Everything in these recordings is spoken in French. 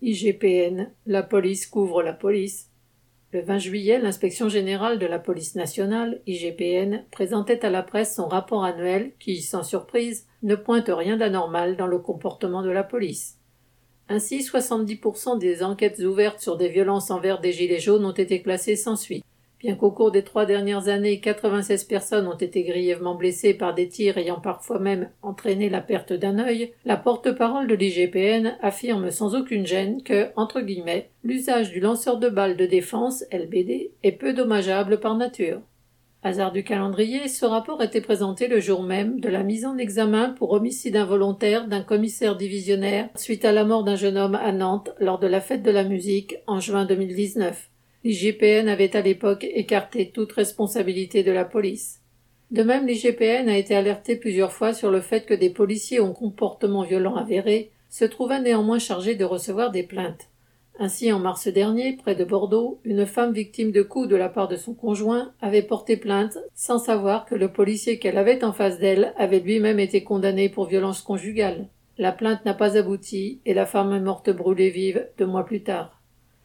IGPN, la police couvre la police. Le 20 juillet, l'inspection générale de la police nationale, IGPN, présentait à la presse son rapport annuel qui, sans surprise, ne pointe rien d'anormal dans le comportement de la police. Ainsi, 70% des enquêtes ouvertes sur des violences envers des gilets jaunes ont été classées sans suite. Bien qu'au cours des trois dernières années, 96 personnes ont été grièvement blessées par des tirs ayant parfois même entraîné la perte d'un œil, la porte-parole de l'IGPN affirme sans aucune gêne que, entre guillemets, l'usage du lanceur de balles de défense, LBD, est peu dommageable par nature. Hasard du calendrier, ce rapport était présenté le jour même de la mise en examen pour homicide involontaire d'un commissaire divisionnaire suite à la mort d'un jeune homme à Nantes lors de la fête de la musique en juin 2019. L'IGPN avait à l'époque écarté toute responsabilité de la police. De même, l'IGPN a été alerté plusieurs fois sur le fait que des policiers au comportement violent avéré se trouvaient néanmoins chargés de recevoir des plaintes. Ainsi, en mars dernier, près de Bordeaux, une femme victime de coups de la part de son conjoint avait porté plainte sans savoir que le policier qu'elle avait en face d'elle avait lui-même été condamné pour violence conjugale. La plainte n'a pas abouti et la femme est morte brûlée vive deux mois plus tard.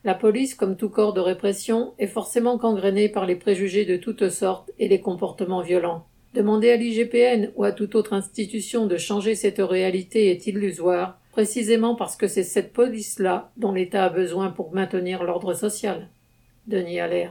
La police, comme tout corps de répression, est forcément gangrénée par les préjugés de toutes sortes et les comportements violents. Demander à l'IGPN ou à toute autre institution de changer cette réalité est illusoire, précisément parce que c'est cette police-là dont l'État a besoin pour maintenir l'ordre social. Denis Allaire.